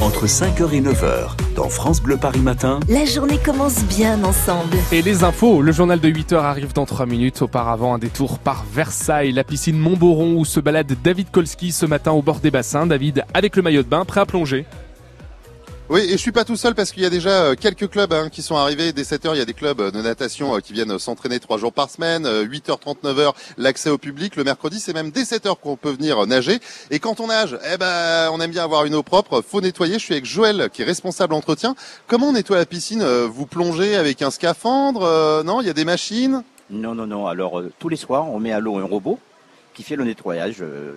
Entre 5h et 9h, dans France Bleu Paris Matin, La journée commence bien ensemble. Et les infos, le journal de 8h arrive dans 3 minutes. Auparavant, un détour par Versailles, la piscine Montboron où se balade David Kolski ce matin au bord des bassins. David, avec le maillot de bain, prêt à plonger. Oui, et je suis pas tout seul parce qu'il y a déjà euh, quelques clubs hein, qui sont arrivés. Dès 7h, il y a des clubs euh, de natation euh, qui viennent s'entraîner trois jours par semaine. 8h, 39h, l'accès au public. Le mercredi, c'est même dès 7h qu'on peut venir nager. Et quand on nage, eh ben, on aime bien avoir une eau propre. Faut nettoyer. Je suis avec Joël, qui est responsable entretien. Comment on nettoie la piscine Vous plongez avec un scaphandre Non, il y a des machines? Non, non, non. Alors, euh, tous les soirs, on met à l'eau un robot qui fait le nettoyage euh,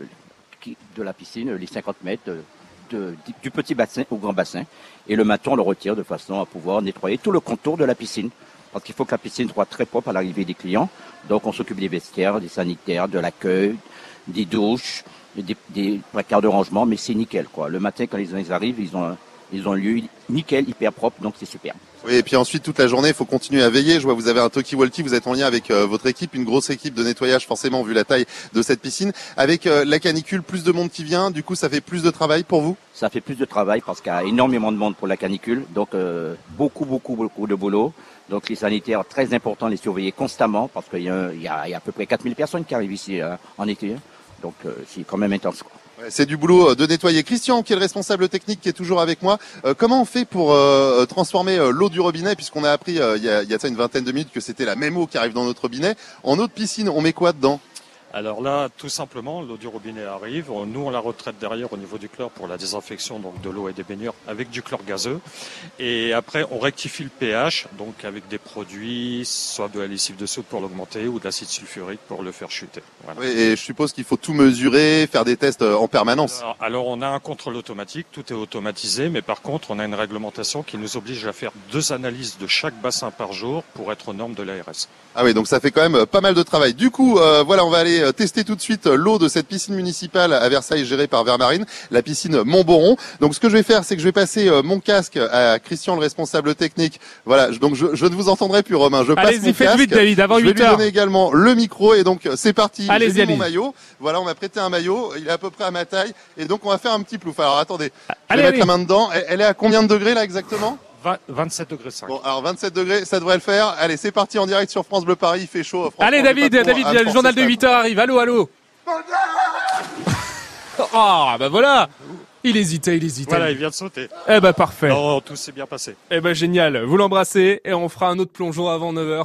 qui- de la piscine, les 50 mètres, euh, du petit bassin au grand bassin. Et le matin, on le retire de façon à pouvoir nettoyer tout le contour de la piscine. Parce qu'il faut que la piscine soit très propre à l'arrivée des clients. Donc, on s'occupe des vestiaires, des sanitaires, de l'accueil, des douches, des, des placards de rangement. Mais c'est nickel, quoi. Le matin, quand les gens arrivent, ils ont, ils ont lieu nickel, hyper propre. Donc, c'est super. Oui, et puis ensuite, toute la journée, il faut continuer à veiller. Je vois, vous avez un talkie-walkie, vous êtes en lien avec euh, votre équipe, une grosse équipe de nettoyage, forcément, vu la taille de cette piscine. Avec euh, la canicule, plus de monde qui vient, du coup, ça fait plus de travail pour vous? Ça fait plus de travail parce qu'il y a énormément de monde pour la canicule. Donc, euh, beaucoup, beaucoup, beaucoup de boulot. Donc, les sanitaires, très important, les surveiller constamment parce qu'il y, y y a à peu près 4000 personnes qui arrivent ici euh, en été. hein. Donc, euh, c'est quand même intense. Quoi. C'est du boulot euh, de nettoyer. Christian, qui est le responsable technique, qui est toujours avec moi. euh, comment on fait pour euh, transformer l'eau du robinet, puisqu'on a appris il y, a, il y a ça une vingtaine de minutes que c'était la même eau qui arrive dans notre robinet, en eau de piscine On met quoi dedans? Alors là, tout simplement, l'eau du robinet arrive. Nous, on la retraite derrière au niveau du chlore pour la désinfection donc de l'eau et des baignures avec du chlore gazeux. Et après, on rectifie le pH donc avec des produits, soit de la lessive de soude pour l'augmenter ou de l'acide sulfurique pour le faire chuter. Voilà. Oui, Et je suppose qu'il faut tout mesurer, faire des tests euh, en permanence. Alors, alors, on a un contrôle automatique, tout est automatisé, mais par contre, on a une réglementation qui nous oblige à faire deux analyses de chaque bassin par jour pour être aux normes de l'ARS. Ah oui, donc ça fait quand même pas mal de travail. Du coup, euh, voilà, on va aller euh, tester tout de suite euh, l'eau de cette piscine municipale à Versailles gérée par Vermarine, la piscine Montboron. Donc ce que je vais faire, c'est que je vais passer euh, mon casque à Christian, le responsable technique. Voilà, donc je, je ne vous entendrai plus, Romain. Je passe mon casque. vite, David, avant je vais 8 lui donner également le micro et donc c'est parti. Allez-y, J'ai mis mon maillot. Voilà, on m'a prêté un maillot. Il est à peu près à ma taille et donc on va faire un petit plouf. Alors attendez, je Allez, vais allez. mettre la main dedans. Elle est à combien de degrés là exactement? 20 27 degrés 5. Bon, alors 27 degrés, ça devrait le faire. Allez, c'est parti en direct sur France Bleu Paris. Il fait chaud. Franchement, Allez, j'ai David, David, à le journal de forcer 8h arrive. Allô, allô Ah, bah voilà Il hésitait, il hésitait. Voilà, il vient de sauter. Eh bah parfait. Non, tout s'est bien passé. Eh ben génial. Vous l'embrassez et on fera un autre plongeon avant 9h.